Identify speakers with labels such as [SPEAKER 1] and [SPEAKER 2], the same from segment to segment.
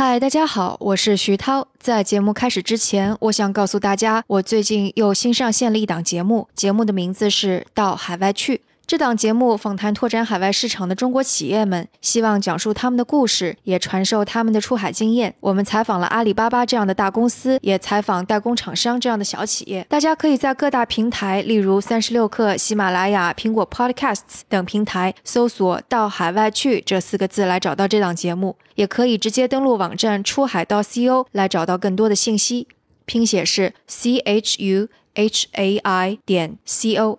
[SPEAKER 1] 嗨，大家好，我是徐涛。在节目开始之前，我想告诉大家，我最近又新上线了一档节目，节目的名字是《到海外去》。这档节目访谈拓展海外市场的中国企业们，希望讲述他们的故事，也传授他们的出海经验。我们采访了阿里巴巴这样的大公司，也采访代工厂商这样的小企业。大家可以在各大平台，例如三十六氪、喜马拉雅、苹果 Podcasts 等平台搜索“到海外去”这四个字来找到这档节目，也可以直接登录网站出海到 co 来找到更多的信息。拼写是 c h u h a i 点 c o。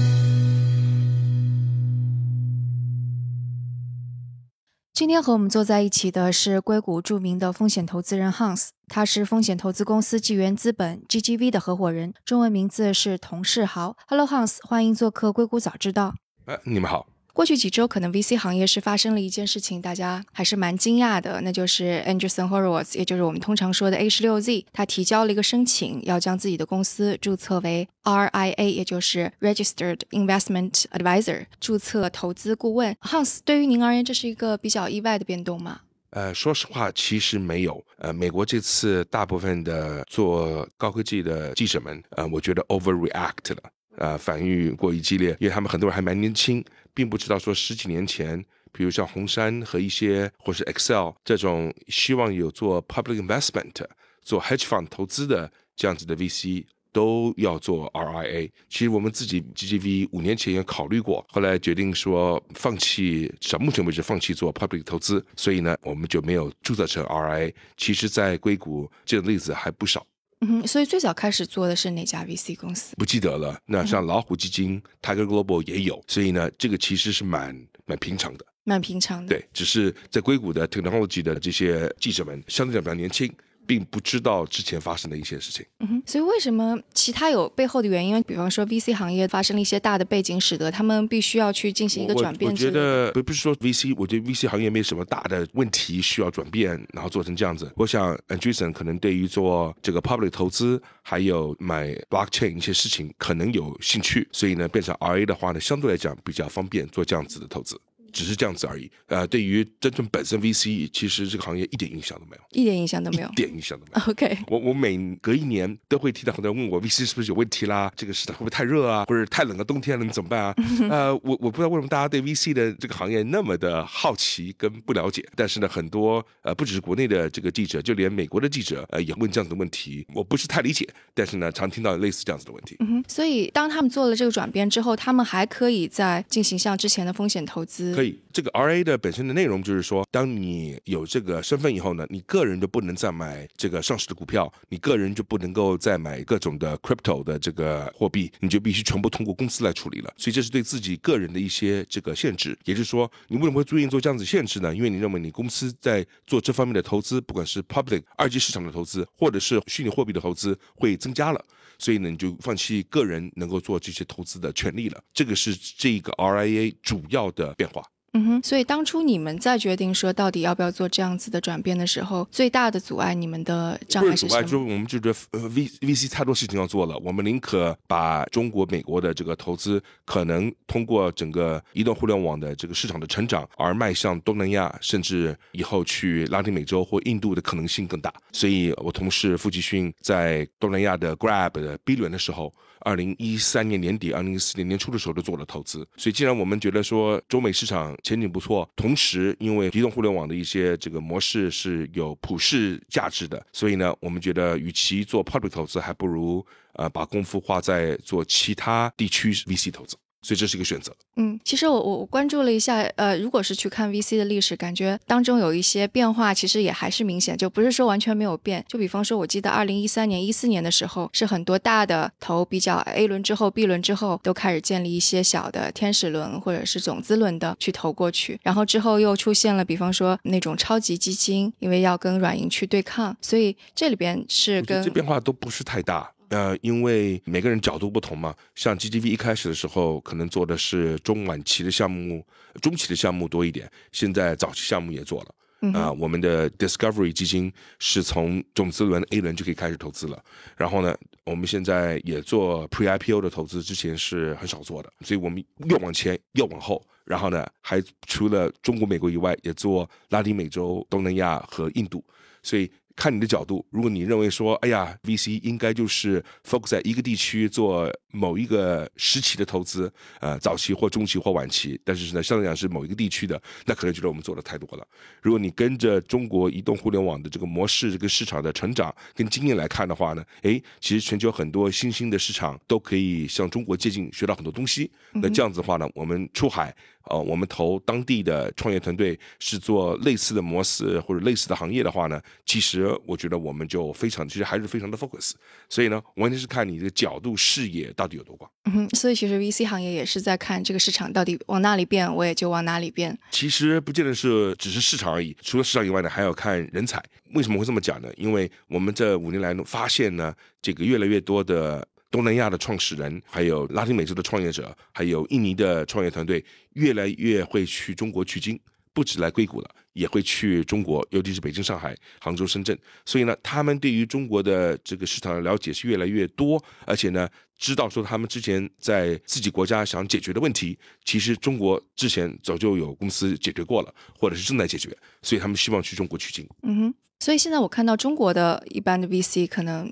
[SPEAKER 1] 今天和我们坐在一起的是硅谷著名的风险投资人 Hans，他是风险投资公司纪元资本 GGV 的合伙人，中文名字是童世豪。Hello Hans，欢迎做客硅谷早知道。
[SPEAKER 2] 哎，你们好。
[SPEAKER 1] 过去几周，可能 VC 行业是发生了一件事情，大家还是蛮惊讶的，那就是 Anderson Horowitz，也就是我们通常说的 A 十六 Z，他提交了一个申请，要将自己的公司注册为 RIA，也就是 Registered Investment Advisor，注册投资顾问。Hans，对于您而言，这是一个比较意外的变动吗？
[SPEAKER 2] 呃，说实话，其实没有。呃，美国这次大部分的做高科技的记者们，呃，我觉得 overreact 了，呃，反应过于激烈，因为他们很多人还蛮年轻。并不知道说十几年前，比如像红杉和一些或是 Excel 这种希望有做 public investment、做 hedge fund 投资的这样子的 VC 都要做 RIA。其实我们自己 GGV 五年前也考虑过，后来决定说放弃，至少目前为止放弃做 public 投资，所以呢，我们就没有注册成 RIA。其实，在硅谷这个例子还不少。
[SPEAKER 1] 嗯，所以最早开始做的是哪家 VC 公司？
[SPEAKER 2] 不记得了。那像老虎基金、Tiger Global 也有，所以呢，这个其实是蛮蛮平常的，
[SPEAKER 1] 蛮平常的。
[SPEAKER 2] 对，只是在硅谷的 technology 的这些记者们相对来讲比较年轻。并不知道之前发生的一些事情，
[SPEAKER 1] 嗯哼，所以为什么其他有背后的原因？比方说 VC 行业发生了一些大的背景，使得他们必须要去进行一个转变。
[SPEAKER 2] 我觉得不不是说 VC，我觉得 VC 行业没什么大的问题需要转变，然后做成这样子。我想 Andreessen 可能对于做这个 public 投资，还有买 blockchain 一些事情可能有兴趣，所以呢，变成 RA 的话呢，相对来讲比较方便做这样子的投资。只是这样子而已。呃，对于真正本身 VC，其实这个行业一点影响都没有，
[SPEAKER 1] 一点影响都没有，
[SPEAKER 2] 一点影响都没有。
[SPEAKER 1] OK，
[SPEAKER 2] 我我每隔一年都会听到很多人问我 VC 是不是有问题啦？这个市场会不会太热啊？或者太冷了，冬天了你怎么办啊？呃，我我不知道为什么大家对 VC 的这个行业那么的好奇跟不了解。但是呢，很多呃不只是国内的这个记者，就连美国的记者呃也问这样子的问题。我不是太理解，但是呢，常听到类似这样子的问题。
[SPEAKER 1] 嗯哼，所以当他们做了这个转变之后，他们还可以再进行像之前的风险投资。
[SPEAKER 2] 所以，这个 RA。的本身的内容就是说，当你有这个身份以后呢，你个人就不能再买这个上市的股票，你个人就不能够再买各种的 crypto 的这个货币，你就必须全部通过公司来处理了。所以这是对自己个人的一些这个限制。也就是说，你为什么会注意做这样子限制呢？因为你认为你公司在做这方面的投资，不管是 public 二级市场的投资，或者是虚拟货币的投资，会增加了，所以呢，你就放弃个人能够做这些投资的权利了。这个是这个 RIA 主要的变化。
[SPEAKER 1] 嗯哼，所以当初你们在决定说到底要不要做这样子的转变的时候，最大的阻碍你们的障碍是什么？
[SPEAKER 2] 阻碍就我们就觉得呃 V V C 太多事情要做了，我们宁可把中国、美国的这个投资可能通过整个移动互联网的这个市场的成长而迈向东南亚，甚至以后去拉丁美洲或印度的可能性更大。所以我同事傅继勋在东南亚的 Grab 的 B 轮的时候。二零一三年年底、二零一四年年初的时候都做了投资，所以既然我们觉得说中美市场前景不错，同时因为移动互联网的一些这个模式是有普世价值的，所以呢，我们觉得与其做 public 投资，还不如呃把功夫花在做其他地区 VC 投资。所以这是一个选择。
[SPEAKER 1] 嗯，其实我我我关注了一下，呃，如果是去看 VC 的历史，感觉当中有一些变化，其实也还是明显，就不是说完全没有变。就比方说，我记得二零一三年、一四年的时候，是很多大的投比较 A 轮之后、B 轮之后，都开始建立一些小的天使轮或者是种子轮的去投过去。然后之后又出现了，比方说那种超级基金，因为要跟软银去对抗，所以这里边是跟
[SPEAKER 2] 这变化都不是太大。呃，因为每个人角度不同嘛，像 GGV 一开始的时候可能做的是中晚期的项目、中期的项目多一点，现在早期项目也做了。啊，我们的 Discovery 基金是从种子轮 A 轮就可以开始投资了。然后呢，我们现在也做 Pre IPO 的投资，之前是很少做的，所以我们越往前越往后。然后呢，还除了中国、美国以外，也做拉丁美洲、东南亚和印度，所以。看你的角度，如果你认为说，哎呀，VC 应该就是 focus 在一个地区做某一个时期的投资，呃，早期或中期或晚期，但是呢，相对来讲是某一个地区的，那可能觉得我们做的太多了。如果你跟着中国移动互联网的这个模式、这个市场的成长跟经验来看的话呢，哎，其实全球很多新兴的市场都可以向中国接近，学到很多东西。那这样子的话呢，我们出海。呃，我们投当地的创业团队是做类似的模式或者类似的行业的话呢，其实我觉得我们就非常，其实还是非常的 focus。所以呢，完全是看你这个角度视野到底有多广。
[SPEAKER 1] 嗯，所以其实 VC 行业也是在看这个市场到底往哪里变，我也就往哪里变。
[SPEAKER 2] 其实不见得是只是市场而已，除了市场以外呢，还要看人才。为什么会这么讲呢？因为我们这五年来发现呢，这个越来越多的。东南亚的创始人，还有拉丁美洲的创业者，还有印尼的创业团队，越来越会去中国取经，不止来硅谷了，也会去中国，尤其是北京、上海、杭州、深圳。所以呢，他们对于中国的这个市场的了解是越来越多，而且呢，知道说他们之前在自己国家想解决的问题，其实中国之前早就有公司解决过了，或者是正在解决，所以他们希望去中国取经。
[SPEAKER 1] 嗯哼，所以现在我看到中国的一般的 VC 可能。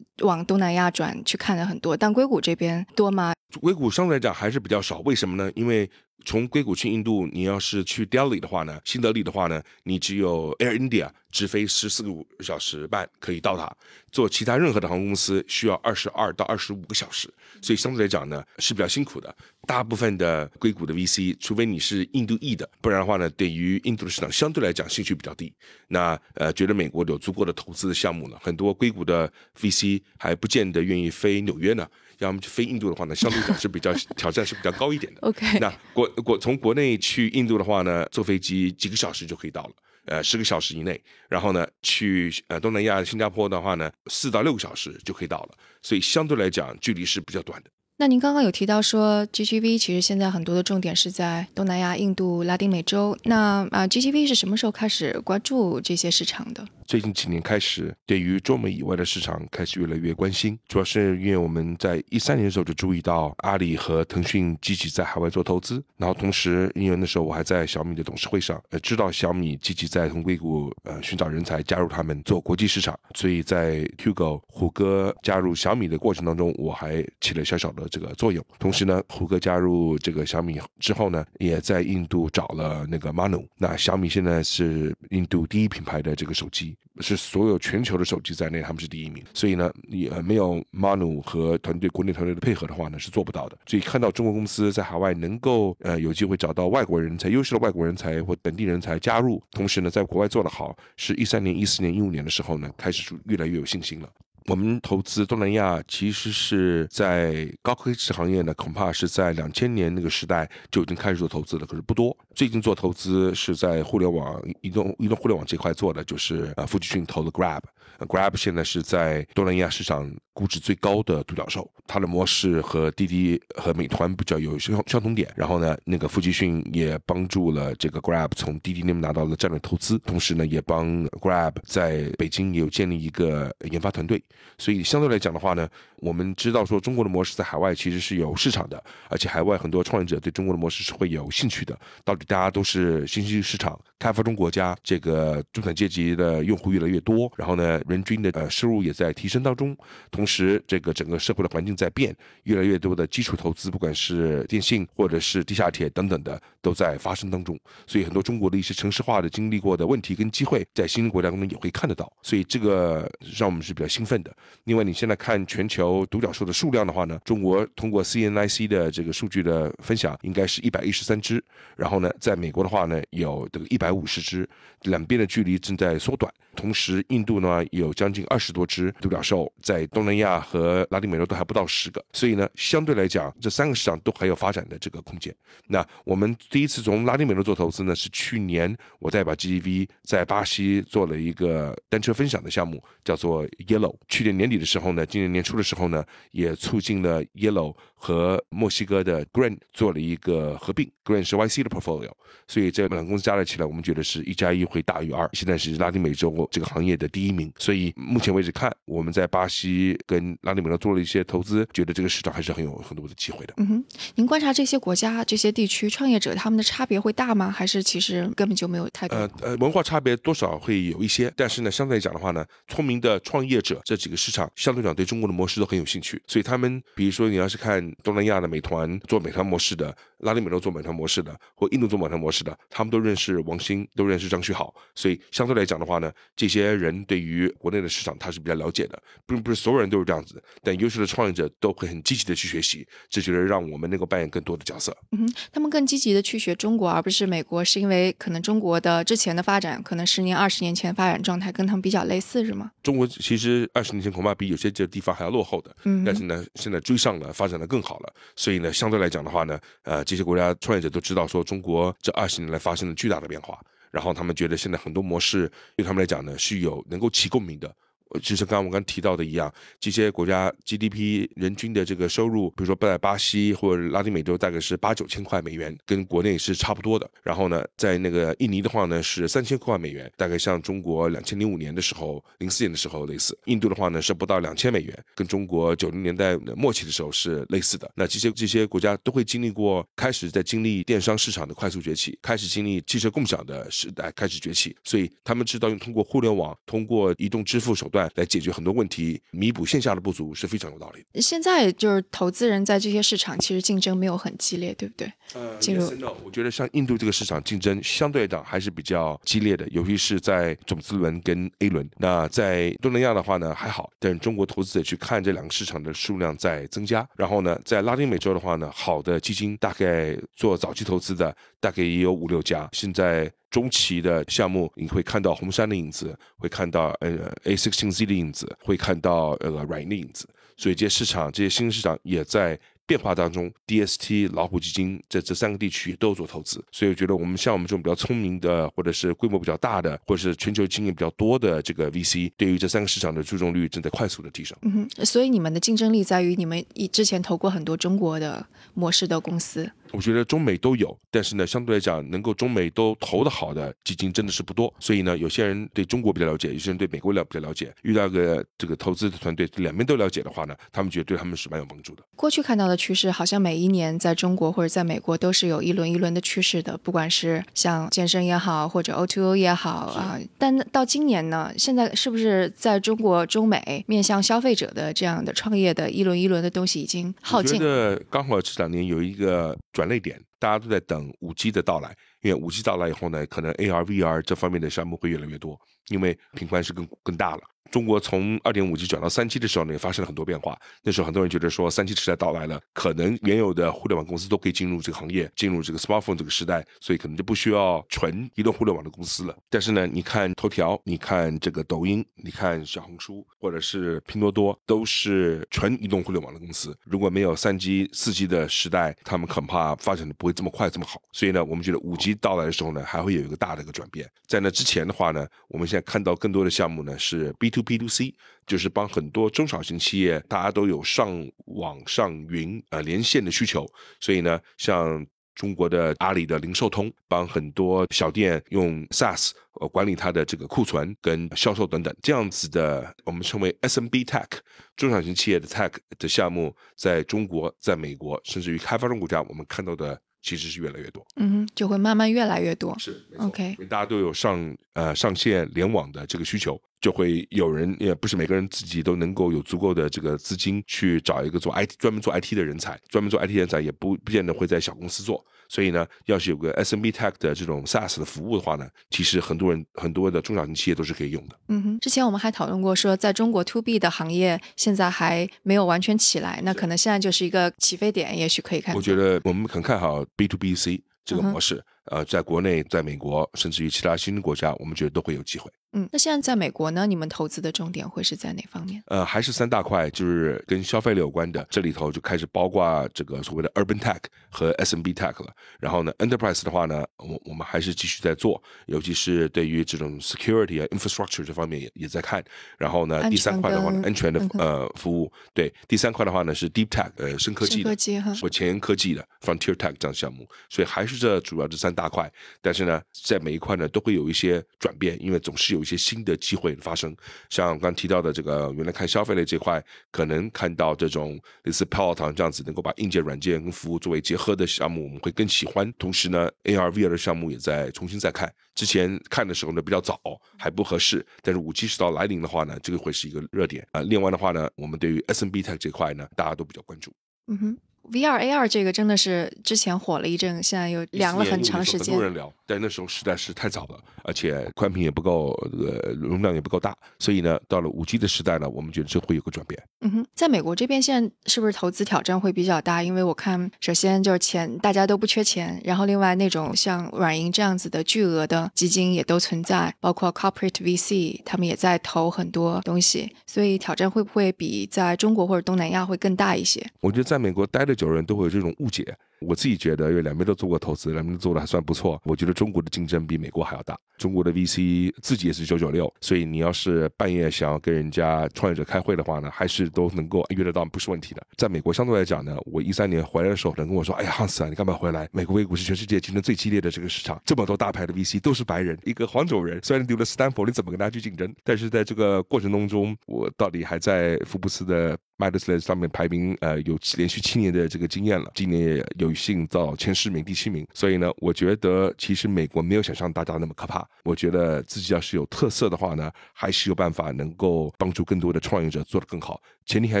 [SPEAKER 1] 往东南亚转去看了很多，但硅谷这边多吗？
[SPEAKER 2] 硅谷相对来讲还是比较少，为什么呢？因为从硅谷去印度，你要是去 Delhi 的话呢，新德里的话呢，你只有 Air India 直飞十四个五小时半可以到达，做其他任何的航空公司需要二十二到二十五个小时，所以相对来讲呢是比较辛苦的。大部分的硅谷的 VC，除非你是印度裔的，不然的话呢，对于印度的市场相对来讲兴趣比较低。那呃，觉得美国有足够的投资的项目了，很多硅谷的 VC 还不见得愿意飞纽约呢。要么去飞印度的话呢，相对讲是比较挑战是比较高一点的。
[SPEAKER 1] OK，
[SPEAKER 2] 那国国从国内去印度的话呢，坐飞机几个小时就可以到了，呃，十个小时以内。然后呢，去呃东南亚新加坡的话呢，四到六个小时就可以到了，所以相对来讲距离是比较短的。
[SPEAKER 1] 那您刚刚有提到说，GGV 其实现在很多的重点是在东南亚、印度、拉丁美洲。那啊，GGV 是什么时候开始关注这些市场的？
[SPEAKER 2] 最近几年开始，对于中美以外的市场开始越来越关心，主要是因为我们在一三年的时候就注意到阿里和腾讯积极在海外做投资，然后同时因为那时候我还在小米的董事会上，呃，知道小米积极在从硅谷呃寻找人才加入他们做国际市场，所以在 Hugo 虎哥加入小米的过程当中，我还起了小小的这个作用。同时呢，胡哥加入这个小米之后呢，也在印度找了那个 Manu，那小米现在是印度第一品牌的这个手机。是所有全球的手机在内，他们是第一名。所以呢，你没有 Manu 和团队国内团队的配合的话呢，是做不到的。所以看到中国公司在海外能够呃有机会找到外国人才、优秀的外国人才或本地人才加入，同时呢，在国外做得好，是一三年、一四年、一五年的时候呢，开始越来越有信心了。我们投资东南亚，其实是在高科技行业呢，恐怕是在两千年那个时代就已经开始做投资了，可是不多。最近做投资是在互联网、移动、移动互联网这块做的，就是呃，富集讯投的 Grab Grab 现在是在东南亚市场。估值最高的独角兽，它的模式和滴滴和美团比较有相相同点。然后呢，那个富集讯也帮助了这个 Grab 从滴滴那边拿到了战略投资，同时呢，也帮 Grab 在北京也有建立一个研发团队。所以相对来讲的话呢，我们知道说中国的模式在海外其实是有市场的，而且海外很多创业者对中国的模式是会有兴趣的。到底大家都是新兴市场、开发中国家，这个中产阶级的用户越来越多，然后呢，人均的呃收入也在提升当中，同。时，这个整个社会的环境在变，越来越多的基础投资，不管是电信或者是地下铁等等的，都在发生当中。所以，很多中国的一些城市化的经历过的问题跟机会，在新兴国家当中也会看得到。所以，这个让我们是比较兴奋的。另外，你现在看全球独角兽的数量的话呢，中国通过 CNIC 的这个数据的分享，应该是一百一十三只。然后呢，在美国的话呢，有这个一百五十只，两边的距离正在缩短。同时印度呢有有将近二十多只独角兽，在东南亚和拉丁美洲都还不到十个，所以呢，相对来讲，这三个市场都还有发展的这个空间。那我们第一次从拉丁美洲做投资呢，是去年我代表 GDV 在巴西做了一个单车分享的项目，叫做 Yellow。去年年底的时候呢，今年年初的时候呢，也促进了 Yellow 和墨西哥的 Green 做了一个合并，Green 是 YC 的 portfolio，所以这两个公司加了起来，我们觉得是一加一会大于二。现在是拉丁美洲这个行业的第一名，所以目前为止看，我们在巴西跟拉丁美洲做了一些投资，觉得这个市场还是很有很多的机会的。
[SPEAKER 1] 嗯哼，您观察这些国家、这些地区创业者他们的差别会大吗？还是其实根本就没有太多？
[SPEAKER 2] 呃呃，文化差别多少会有一些，但是呢，相对来讲的话呢，聪明的创业者这几个市场相对讲对中国的模式都很有兴趣，所以他们比如说你要是看东南亚的美团做美团模式的，拉丁美洲做美团模式的，或印度做美团模式的，他们都认识王兴，都认识张旭好，所以相对来讲的话呢，这些人对于国内的市场他是比较了解的，并不是所有人都是这样子，但优秀的创业者都会很积极的去学习，这觉得让我们能够扮演更多的角色。
[SPEAKER 1] 嗯哼，他们更积极的去学中国，而不是美国，是因为可能中国的之前的发展，可能十年、二十年前发展状态跟他们比较类似，是吗？
[SPEAKER 2] 中国其实二十年前恐怕比有些这地方还要落后的，
[SPEAKER 1] 嗯
[SPEAKER 2] 但是呢，现在追上了，发展的更好了，所以呢，相对来讲的话呢，呃，这些国家创业者都知道说中国这二十年来发生了巨大的变化，然后他们觉得现在很多模式对他们来讲呢是有能够起共鸣的。就像刚刚我刚提到的一样，这些国家 GDP 人均的这个收入，比如说在巴西或者拉丁美洲大概是八九千块美元，跟国内是差不多的。然后呢，在那个印尼的话呢是三千块美元，大概像中国两千零五年的时候、零四年的时候类似。印度的话呢是不到两千美元，跟中国九零年代末期的时候是类似的。那这些这些国家都会经历过，开始在经历电商市场的快速崛起，开始经历汽车共享的时代开始崛起，所以他们知道用通过互联网、通过移动支付手段来解决很多问题，弥补线下的不足是非常有道理的。
[SPEAKER 1] 现在就是投资人在这些市场其实竞争没有很激烈，对不对？
[SPEAKER 2] 呃
[SPEAKER 1] 进入
[SPEAKER 2] yes and no 我觉得像印度这个市场竞争相对来讲还是比较激烈的，尤其是在种子轮跟 A 轮。那在东南亚的话呢还好，但中国投资者去看这两个市场的数量在增加。然后呢，在拉丁美洲的话呢，好的基金大概做早期投资的大概也有五六家。现在中期的项目，你会看到红杉的影子，会看到呃 A 6 6 Z 的影子，会看到呃软银的影子。所以这些市场，这些新市场也在变化当中，DST、老虎基金在这三个地区都有做投资，所以我觉得我们像我们这种比较聪明的，或者是规模比较大的，或者是全球经验比较多的这个 VC，对于这三个市场的注重率正在快速的提升。
[SPEAKER 1] 嗯哼，所以你们的竞争力在于你们以之前投过很多中国的模式的公司。
[SPEAKER 2] 我觉得中美都有，但是呢，相对来讲，能够中美都投的好的基金真的是不多。所以呢，有些人对中国比较了解，有些人对美国了比较了解。遇到个这个投资的团队两边都了解的话呢，他们觉得对他们是蛮有帮助的。
[SPEAKER 1] 过去看到的趋势，好像每一年在中国或者在美国都是有一轮一轮的趋势的，不管是像健身也好，或者 O2O 也好啊。但到今年呢，现在是不是在中国、中美面向消费者的这样的创业的一轮一轮的东西已经耗
[SPEAKER 2] 我觉
[SPEAKER 1] 尽？
[SPEAKER 2] 得刚好这两年有一个转类点，大家都在等五 G 的到来，因为五 G 到来以后呢，可能 AR、VR 这方面的项目会越来越多，因为频宽是更更大了。中国从二点五 G 转到三 G 的时候呢，也发生了很多变化。那时候很多人觉得说，三 G 时代到来了，可能原有的互联网公司都可以进入这个行业，进入这个 smartphone 这个时代，所以可能就不需要纯移动互联网的公司了。但是呢，你看头条，你看这个抖音，你看小红书，或者是拼多多，都是纯移动互联网的公司。如果没有三 G、四 G 的时代，他们恐怕发展的不会这么快、这么好。所以呢，我们觉得五 G 到来的时候呢，还会有一个大的一个转变。在那之前的话呢，我们现在看到更多的项目呢是 B to B to C，就是帮很多中小型企业，大家都有上网、上云呃连线的需求，所以呢，像中国的阿里的零售通，帮很多小店用 SaaS 呃管理它的这个库存跟销售等等，这样子的我们称为 SMB Tech 中小型企业的 Tech 的项目，在中国、在美国，甚至于开发中国家，我们看到的其实是越来越多。
[SPEAKER 1] 嗯哼，就会慢慢越来越多。
[SPEAKER 2] 是
[SPEAKER 1] OK
[SPEAKER 2] 因为大家都有上呃上线联网的这个需求，就会有人也不是每个人自己都能够有足够的这个资金去找一个做 IT 专门做 IT 的人才，专门做 IT 人才也不不见得会在小公司做，所以呢，要是有个 SMB Tech 的这种 SaaS 的服务的话呢，其实很多人很多的中小型企业都是可以用的。
[SPEAKER 1] 嗯哼，之前我们还讨论过说，在中国 to B 的行业现在还没有完全起来，那可能现在就是一个起飞点，也许可以看。
[SPEAKER 2] 我觉得我们很看好 B to B C 这个模式，呃，在国内、在美国，甚至于其他新兴国家，我们觉得都会有机会。
[SPEAKER 1] 嗯，那现在在美国呢，你们投资的重点会是在哪方面？
[SPEAKER 2] 呃，还是三大块，就是跟消费类有关的，这里头就开始包括这个所谓的 Urban Tech 和 SMB Tech 了。然后呢，Enterprise 的话呢，我我们还是继续在做，尤其是对于这种 Security 啊、Infrastructure 这方面也也在看。然后呢，第三块的话呢，安全的呃服务。对，第三块的话呢是 Deep Tech，呃，深科技的，或前沿科技的 Frontier Tech 这样项目。所以还是这主要这三大块，但是呢，在每一块呢都会有一些转变，因为总是有。有一些新的机会发生，像刚提到的这个，原来看消费类这块，可能看到这种类似 Peloton 这样子，能够把硬件、软件跟服务作为结合的项目，我们会更喜欢。同时呢，AR、VR 的项目也在重新再看。之前看的时候呢比较早，还不合适。但是五 G 时代来临的话呢，这个会是一个热点啊。另外的话呢，我们对于 SMB Tech 这块呢，大家都比较关注。
[SPEAKER 1] 嗯哼。VR AR 这个真的是之前火了一阵，现在又凉了很长时间。
[SPEAKER 2] 很多人聊，但那时候实在是太早了，而且宽屏也不够，呃，容量也不够大，所以呢，到了五 G 的时代呢，我们觉得这会有个转变。
[SPEAKER 1] 嗯哼，在美国这边现在是不是投资挑战会比较大？因为我看，首先就是钱，大家都不缺钱，然后另外那种像软银这样子的巨额的基金也都存在，包括 Corporate VC，他们也在投很多东西，所以挑战会不会比在中国或者东南亚会更大一些？
[SPEAKER 2] 我觉得在美国待的久的人都会有这种误解。我自己觉得，因为两边都做过投资，两边都做的还算不错。我觉得中国的竞争比美国还要大。中国的 VC 自己也是九九六，所以你要是半夜想要跟人家创业者开会的话呢，还是都能够约得到，不是问题的。在美国相对来讲呢，我一三年回来的时候，人跟我说：“哎呀，汉斯啊，你干嘛回来？美国 A 股是全世界竞争最激烈的这个市场，这么多大牌的 VC 都是白人，一个黄种人，虽然丢了斯坦福，你怎么跟他去竞争？但是在这个过程当中，我到底还在福布斯的。” m a d s l e 上面排名，呃，有连续七年的这个经验了，今年也有女性到前十名、第七名。所以呢，我觉得其实美国没有想象大家那么可怕。我觉得自己要是有特色的话呢，还是有办法能够帮助更多的创业者做得更好。前提还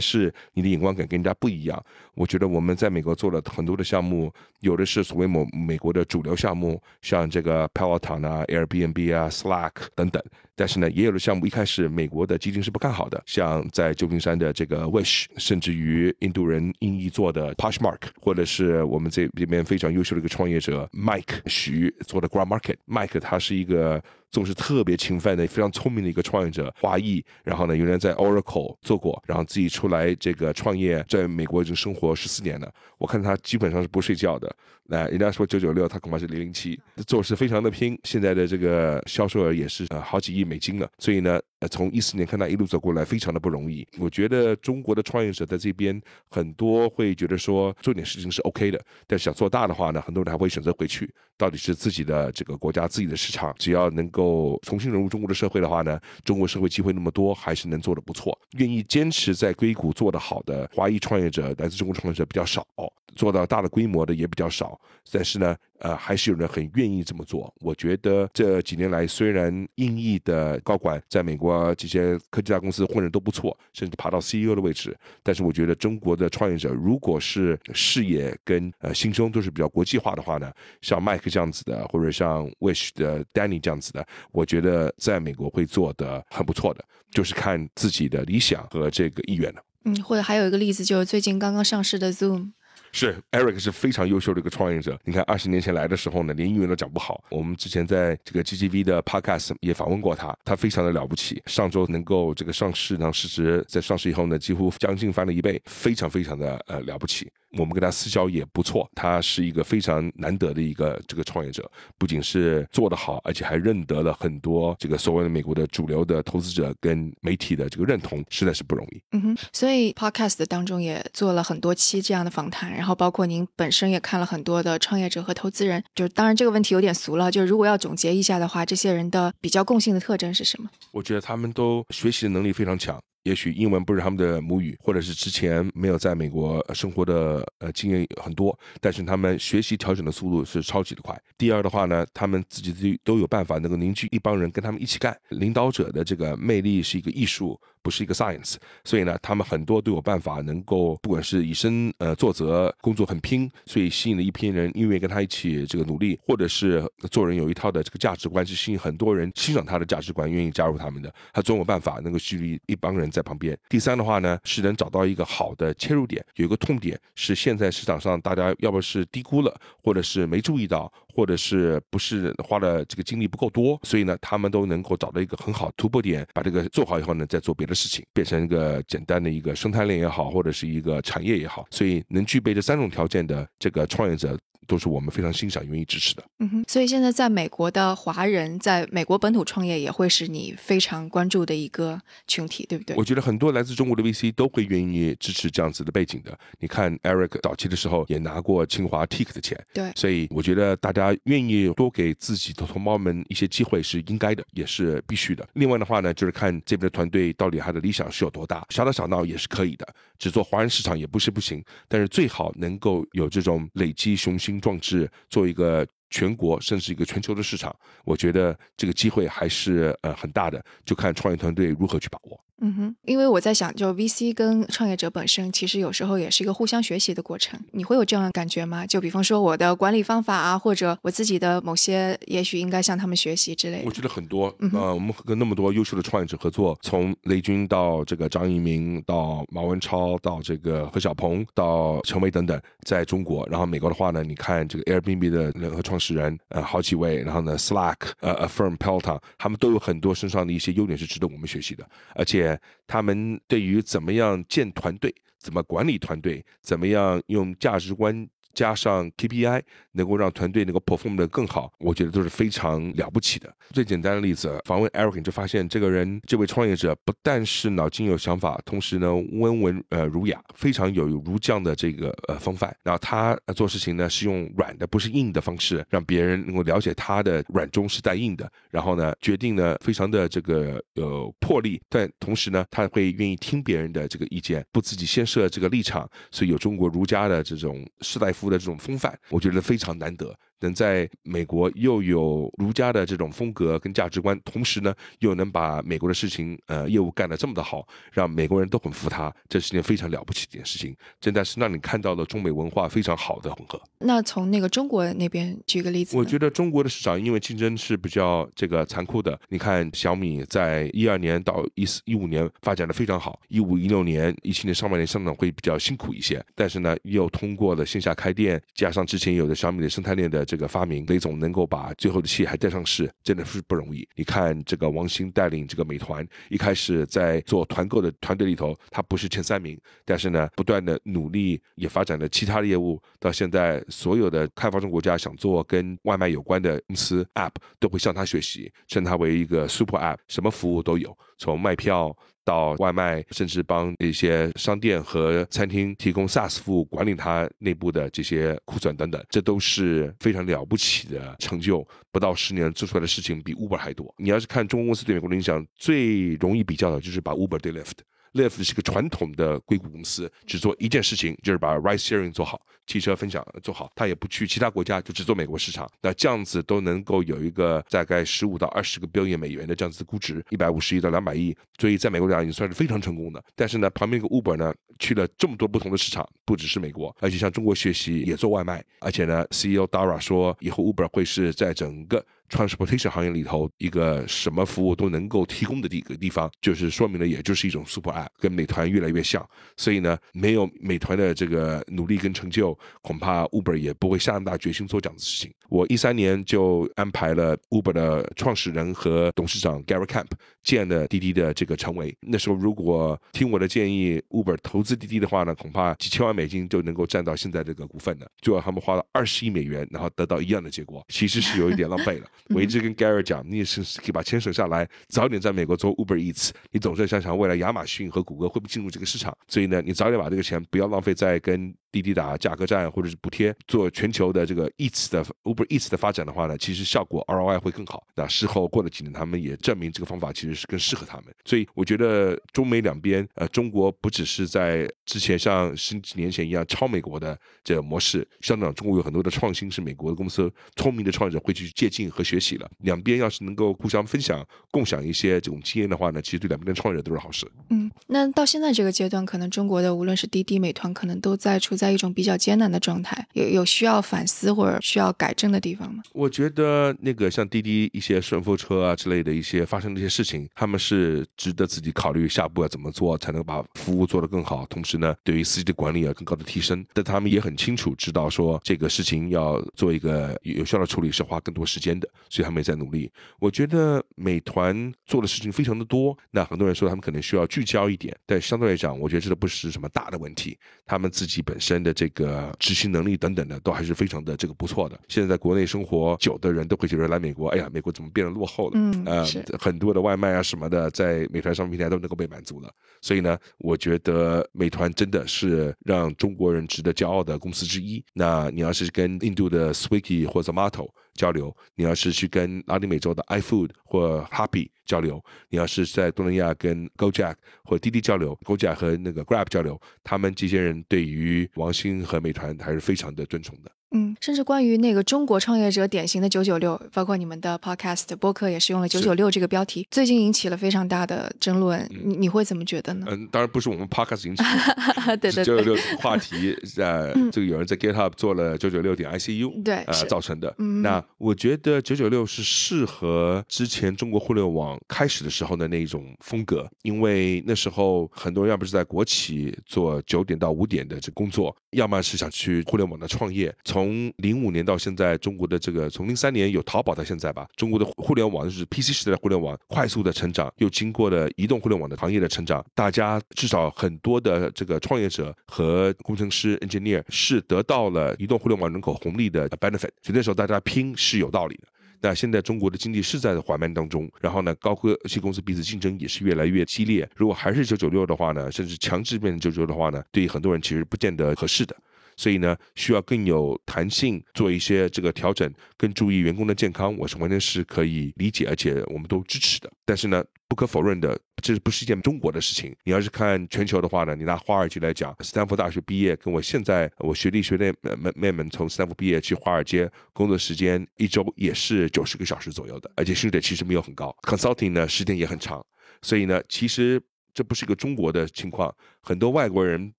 [SPEAKER 2] 是你的眼光感跟人家不一样。我觉得我们在美国做了很多的项目，有的是所谓某美国的主流项目，像这个 Peloton 啊、Airbnb 啊、Slack 等等。但是呢，也有的项目一开始美国的基金是不看好的，像在旧金山的这个 Wish，甚至于印度人印裔做的 Poshmark，或者是我我们这里面非常优秀的一个创业者 Mike 徐做的 Ground Market。Mike 他是一个。总是特别勤奋的、非常聪明的一个创业者，华裔。然后呢，原来在 Oracle 做过，然后自己出来这个创业，在美国已经生活十四年了。我看他基本上是不睡觉的。那人家说九九六，他恐怕是零零七，做事非常的拼。现在的这个销售额也是呃好几亿美金了。所以呢，呃，从一四年看他一路走过来，非常的不容易。我觉得中国的创业者在这边很多会觉得说做点事情是 OK 的，但是想做大的话呢，很多人还会选择回去。到底是自己的这个国家、自己的市场，只要能够够重新融入中国的社会的话呢，中国社会机会那么多，还是能做的不错。愿意坚持在硅谷做得好的华裔创业者，来自中国创业者比较少。做到大的规模的也比较少，但是呢，呃，还是有人很愿意这么做。我觉得这几年来，虽然英裔的高管在美国这些科技大公司混的都不错，甚至爬到 CEO 的位置，但是我觉得中国的创业者，如果是视野跟呃心胸都是比较国际化的话呢，像麦克这样子的，或者像 Wish 的 Danny 这样子的，我觉得在美国会做的很不错的，就是看自己的理想和这个意愿了。
[SPEAKER 1] 嗯，或者还有一个例子，就是最近刚刚上市的 Zoom。
[SPEAKER 2] 是 Eric 是非常优秀的一个创业者。你看，二十年前来的时候呢，连英文都讲不好。我们之前在这个 GGV 的 Podcast 也访问过他，他非常的了不起。上周能够这个上市，然后市值在上市以后呢，几乎将近翻了一倍，非常非常的呃了不起。我们跟他私交也不错，他是一个非常难得的一个这个创业者，不仅是做得好，而且还认得了很多这个所谓的美国的主流的投资者跟媒体的这个认同，实在是不容易。
[SPEAKER 1] 嗯哼，所以 Podcast 当中也做了很多期这样的访谈，然后包括您本身也看了很多的创业者和投资人，就是当然这个问题有点俗了，就是如果要总结一下的话，这些人的比较共性的特征是什么？
[SPEAKER 2] 我觉得他们都学习的能力非常强。也许英文不是他们的母语，或者是之前没有在美国生活的呃经验很多，但是他们学习调整的速度是超级的快。第二的话呢，他们自己都有办法能够凝聚一帮人跟他们一起干。领导者的这个魅力是一个艺术。不是一个 science，所以呢，他们很多都有办法能够，不管是以身呃作则，工作很拼，所以吸引了一批人，因为跟他一起这个努力，或者是做人有一套的这个价值观，是吸引很多人欣赏他的价值观，愿意加入他们的。他总有办法能够吸引一帮人在旁边。第三的话呢，是能找到一个好的切入点，有一个痛点是现在市场上大家要不是低估了，或者是没注意到，或者是不是花的这个精力不够多，所以呢，他们都能够找到一个很好突破点，把这个做好以后呢，再做别的事情，变成一个简单的一个生态链也好，或者是一个产业也好。所以能具备这三种条件的这个创业者。都是我们非常欣赏、愿意支持的。
[SPEAKER 1] 嗯哼，所以现在在美国的华人在美国本土创业也会是你非常关注的一个群体，对不对？
[SPEAKER 2] 我觉得很多来自中国的 VC 都会愿意支持这样子的背景的。你看，Eric 早期的时候也拿过清华 TIC 的钱，
[SPEAKER 1] 对，
[SPEAKER 2] 所以我觉得大家愿意多给自己的同胞们一些机会是应该的，也是必须的。另外的话呢，就是看这边的团队到底他的理想是有多大，小打小闹也是可以的，只做华人市场也不是不行，但是最好能够有这种累积雄心壮志。做一个全国甚至一个全球的市场，我觉得这个机会还是呃很大的，就看创业团队如何去把握。
[SPEAKER 1] 嗯哼，因为我在想，就 VC 跟创业者本身，其实有时候也是一个互相学习的过程。你会有这样的感觉吗？就比方说我的管理方法啊，或者我自己的某些，也许应该向他们学习之类的。
[SPEAKER 2] 我觉得很多，呃，我们跟那么多优秀的创业者合作，从雷军到这个张一鸣，到马文超，到这个何小鹏，到陈伟等等，在中国，然后美国的话呢，你看这个 Airbnb 的联合创始人，呃，好几位，然后呢，Slack，呃，Affirm、Peloton，他们都有很多身上的一些优点是值得我们学习的，而且。他们对于怎么样建团队、怎么管理团队、怎么样用价值观。加上 KPI 能够让团队能够 perform 的更好，我觉得都是非常了不起的。最简单的例子，访问 Eric 就发现，这个人这位创业者不但是脑筋有想法，同时呢温文呃儒雅，非常有儒将的这个呃风范。然后他做事情呢是用软的不是硬的方式，让别人能够了解他的软中是带硬的。然后呢决定呢非常的这个有魄力，但同时呢他会愿意听别人的这个意见，不自己先设这个立场。所以有中国儒家的这种士大夫。的这种风范，我觉得非常难得。能在美国又有儒家的这种风格跟价值观，同时呢又能把美国的事情呃业务干得这么的好，让美国人都很服他，这是件非常了不起的一件事情。真的是让你看到了中美文化非常好的混合。
[SPEAKER 1] 那从那个中国那边举个例子，
[SPEAKER 2] 我觉得中国的市场因为竞争是比较这个残酷的。你看小米在一二年到一四一五年发展的非常好，一五一六年一七年上半年上涨会比较辛苦一些，但是呢又通过了线下开店，加上之前有的小米的生态链的。这个发明，雷总能够把最后的气还带上市，真的是不容易。你看，这个王兴带领这个美团，一开始在做团购的团队里头，他不是前三名，但是呢，不断的努力，也发展了其他的业务。到现在，所有的开发中国家想做跟外卖有关的公司 App，都会向他学习，称他为一个 Super App，什么服务都有，从卖票。到外卖，甚至帮一些商店和餐厅提供 SaaS 服务，管理它内部的这些库存等等，这都是非常了不起的成就。不到十年做出来的事情比 Uber 还多。你要是看中国公司对美国的影响，最容易比较的就是把 Uber 对 Lyft。Lyft 是个传统的硅谷公司，只做一件事情，就是把 ride sharing 做好，汽车分享做好。他也不去其他国家，就只做美国市场。那这样子都能够有一个大概十五到二十个 billion 美元的这样子的估值，一百五十亿到两百亿。所以在美国来讲，已经算是非常成功的。但是呢，旁边一个 Uber 呢，去了这么多不同的市场，不只是美国，而且向中国学习，也做外卖。而且呢，CEO Dara 说，以后 Uber 会是在整个。Transportation 行业里头一个什么服务都能够提供的一个地方，就是说明了，也就是一种 super app，跟美团越来越像。所以呢，没有美团的这个努力跟成就，恐怕 Uber 也不会下那么大决心做这样的事情。我一三年就安排了 Uber 的创始人和董事长 Gary Camp 建了滴滴的这个成为。那时候如果听我的建议，Uber 投资滴滴的话呢，恐怕几千万美金就能够占到现在这个股份的。最后他们花了二十亿美元，然后得到一样的结果，其实是有一点浪费了。我一直跟 Gary 讲，你也是可以把钱省下来，早点在美国做 Uber Eats。你总是想想未来亚马逊和谷歌会不会进入这个市场，所以呢，你早点把这个钱不要浪费在跟。滴滴打价格战或者是补贴做全球的这个 Eats 的 Uber Eats 的发展的话呢，其实效果 ROI 会更好。那事后过了几年，他们也证明这个方法其实是更适合他们。所以我觉得中美两边，呃，中国不只是在之前像十几年前一样抄美国的这个模式，相反，中国有很多的创新是美国的公司聪明的创业者会去借鉴和学习了。两边要是能够互相分享、共享一些这种经验的话呢，其实对两边的创业者都是好事。
[SPEAKER 1] 嗯，那到现在这个阶段，可能中国的无论是滴滴、美团，可能都在处在一种比较艰难的状态，有有需要反思或者需要改正的地方吗？
[SPEAKER 2] 我觉得那个像滴滴一些顺风车啊之类的一些发生的一些事情，他们是值得自己考虑下步要怎么做才能把服务做得更好，同时呢，对于司机的管理要更高的提升。但他们也很清楚知道说这个事情要做一个有效的处理是花更多时间的，所以他们也在努力。我觉得美团做的事情非常的多，那很多人说他们可能需要聚焦一点，但相对来讲，我觉得这都不是什么大的问题。他们自己本身的这个执行能力等等的都还是非常的这个不错的。现在在国内生活久的人都会觉得来美国，哎呀，美国怎么变得落后了？
[SPEAKER 1] 嗯，
[SPEAKER 2] 呃，很多的外卖啊什么的，在美团商品平台都能够被满足了。所以呢，我觉得美团真的是让中国人值得骄傲的公司之一。那你要是跟印度的 Swiggy 或者 Zomato 交流，你要是去跟拉丁美洲的 iFood 或 Happy 交流，你要是在东南亚跟 Gojek 或滴滴交流，Gojek 和那个 Grab 交流，他们这些人对于王兴和美团还是非常的尊崇的。
[SPEAKER 1] 嗯，甚至关于那个中国创业者典型的九九六，包括你们的 podcast 播客也是用了九九六这个标题，最近引起了非常大的争论。你你会怎么觉得呢？
[SPEAKER 2] 嗯，当然不是我们 podcast 引起
[SPEAKER 1] 的，对对
[SPEAKER 2] 九九六话题，呃，这个有人在 GitHub 做了九九六点 ICU，
[SPEAKER 1] 对，
[SPEAKER 2] 呃造成的。那我觉得九九六是适合之前中国互联网开始的时候的那一种风格，因为那时候很多人要不是在国企做九点到五点的这工作，要么是想去互联网的创业。从零五年到现在，中国的这个从零三年有淘宝到现在吧，中国的互联网就是 PC 时代的互联网快速的成长，又经过了移动互联网的行业的成长，大家至少很多的这个创业者和工程师 engineer 是得到了移动互联网人口红利的 benefit，所以那时候大家拼是有道理的。那现在中国的经济是在缓慢当中，然后呢，高科技公司彼此竞争也是越来越激烈。如果还是九九六的话呢，甚至强制变成九九六的话呢，对于很多人其实不见得合适的。所以呢，需要更有弹性，做一些这个调整，更注意员工的健康，我是完全是可以理解，而且我们都支持的。但是呢，不可否认的，这不是一件中国的事情。你要是看全球的话呢，你拿华尔街来讲，斯坦福大学毕业，跟我现在我学弟学妹妹妹们从斯坦福毕业去华尔街工作时间一周也是九十个小时左右的，而且薪水其实没有很高，consulting 呢时间也很长。所以呢，其实。这不是一个中国的情况，很多外国人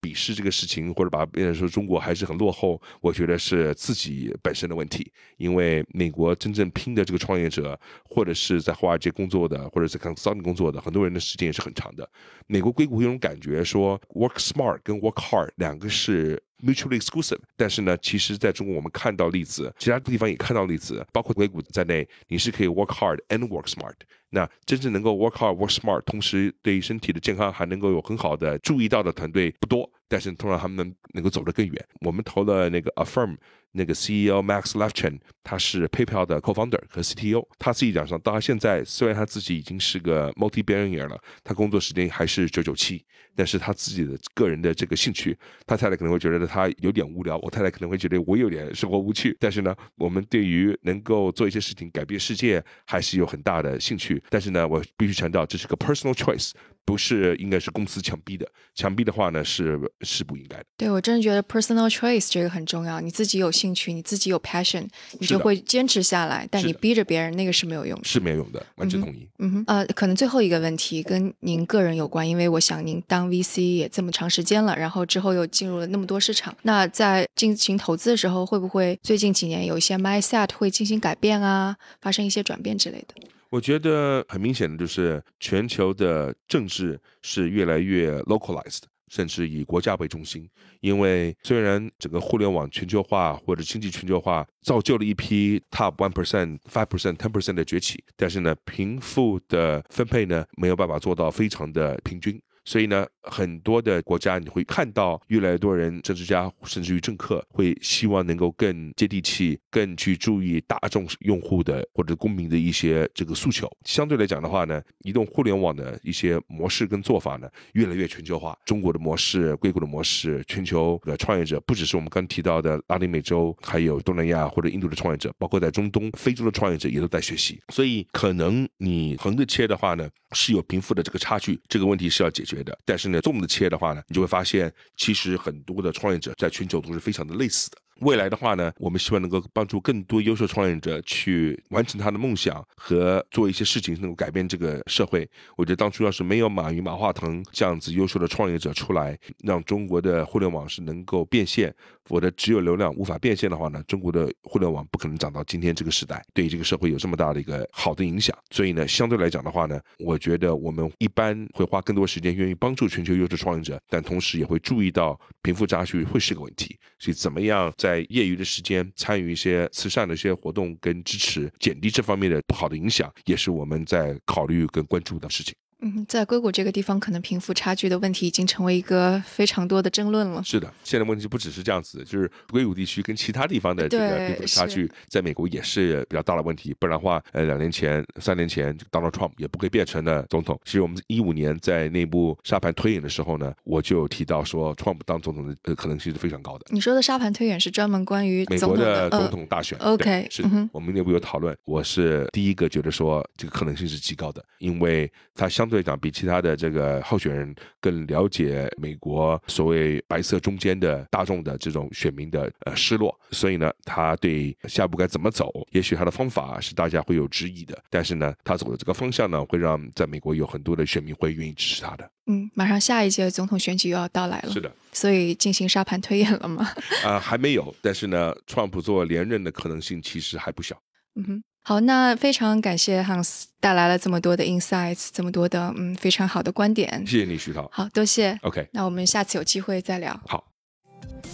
[SPEAKER 2] 鄙视这个事情，或者把别人说中国还是很落后，我觉得是自己本身的问题。因为美国真正拼的这个创业者，或者是在华尔街工作的，或者在 consulting 工作的，很多人的时间也是很长的。美国硅谷有种感觉说，work smart 跟 work hard 两个是。mutually exclusive，但是呢，其实在中国我们看到例子，其他地方也看到例子，包括硅谷在内，你是可以 work hard and work smart。那真正能够 work hard work smart，同时对身体的健康还能够有很好的注意到到的团队不多，但是通常他们能够走得更远。我们投了那个 Affirm。那个 CEO Max Levchin，他是 PayPal 的 co-founder 和 CTO。他自己讲说，到他现在，虽然他自己已经是个 multi-billionaire 了，他工作时间还是九九七，但是他自己的个人的这个兴趣，他太太可能会觉得他有点无聊，我太太可能会觉得我有点生活无趣。但是呢，我们对于能够做一些事情改变世界，还是有很大的兴趣。但是呢，我必须强调，这是个 personal choice。不是，应该是公司强逼的。强逼的话呢，是是不应该的。
[SPEAKER 1] 对我真的觉得 personal choice 这个很重要。你自己有兴趣，你自己有 passion，你就会坚持下来。但你逼着别人，那个是没有用的。
[SPEAKER 2] 是没有用的，完全同意。
[SPEAKER 1] 嗯哼，呃，可能最后一个问题跟您个人有关，因为我想您当 VC 也这么长时间了，然后之后又进入了那么多市场，那在进行投资的时候，会不会最近几年有一些 mindset 会进行改变啊，发生一些转变之类的？
[SPEAKER 2] 我觉得很明显的就是全球的政治是越来越 localized，甚至以国家为中心。因为虽然整个互联网全球化或者经济全球化造就了一批 top one percent、five percent、ten percent 的崛起，但是呢，贫富的分配呢没有办法做到非常的平均。所以呢，很多的国家你会看到越来越多人，政治家甚至于政客会希望能够更接地气、更去注意大众用户的或者公民的一些这个诉求。相对来讲的话呢，移动互联网的一些模式跟做法呢，越来越全球化。中国的模式、硅谷的模式、全球的创业者，不只是我们刚提到的拉丁美洲，还有东南亚或者印度的创业者，包括在中东、非洲的创业者也都在学习。所以，可能你横着切的话呢，是有贫富的这个差距，这个问题是要解决。的，但是呢，纵的切的话呢，你就会发现，其实很多的创业者在全球都是非常的类似的。未来的话呢，我们希望能够帮助更多优秀创业者去完成他的梦想和做一些事情，能够改变这个社会。我觉得当初要是没有马云、马化腾这样子优秀的创业者出来，让中国的互联网是能够变现，否则只有流量无法变现的话呢，中国的互联网不可能长到今天这个时代，对于这个社会有这么大的一个好的影响。所以呢，相对来讲的话呢，我觉得我们一般会花更多时间愿意帮助全球优秀创业者，但同时也会注意到贫富差距会是个问题。所以怎么样在在业余的时间参与一些慈善的一些活动跟支持，减低这方面的不好的影响，也是我们在考虑跟关注的事情。
[SPEAKER 1] 嗯，在硅谷这个地方，可能贫富差距的问题已经成为一个非常多的争论了。
[SPEAKER 2] 是的，现在问题不只是这样子，就是硅谷地区跟其他地方的这个贫富差距，在美国也是比较大的问题。不然的话，呃，两年前、三年前，Donald Trump 也不会变成了总统。其实我们一五年在内部沙盘推演的时候呢，我就有提到说，Trump 当总统的呃可能性是非常高的。
[SPEAKER 1] 你说的沙盘推演是专门关于
[SPEAKER 2] 美国的总统大选
[SPEAKER 1] ？OK，
[SPEAKER 2] 是我们内部有讨论。我是第一个觉得说这个可能性是极高的，因为它相对来讲比其他的。这个候选人更了解美国所谓白色中间的大众的这种选民的呃失落，所以呢，他对下一步该怎么走，也许他的方法是大家会有质疑的，但是呢，他走的这个方向呢，会让在美国有很多的选民会愿意支持他的。
[SPEAKER 1] 嗯，马上下一届总统选举又要到来了，
[SPEAKER 2] 是的，
[SPEAKER 1] 所以进行沙盘推演了吗？
[SPEAKER 2] 啊，还没有，但是呢，川普做连任的可能性其实还不小。
[SPEAKER 1] 嗯哼。好，那非常感谢 Hans 带来了这么多的 insights，这么多的嗯非常好的观点。
[SPEAKER 2] 谢谢你，徐涛。
[SPEAKER 1] 好多谢。
[SPEAKER 2] OK，
[SPEAKER 1] 那我们下次有机会再聊。
[SPEAKER 2] 好。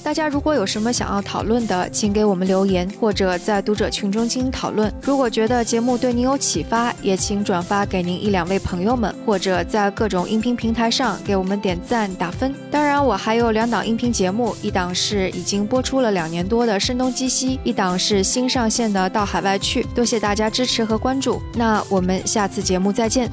[SPEAKER 1] 大家如果有什么想要讨论的，请给我们留言，或者在读者群中进行讨论。如果觉得节目对您有启发，也请转发给您一两位朋友们，或者在各种音频平台上给我们点赞打分。当然，我还有两档音频节目，一档是已经播出了两年多的《声东击西》，一档是新上线的《到海外去》。多谢大家支持和关注，那我们下次节目再见。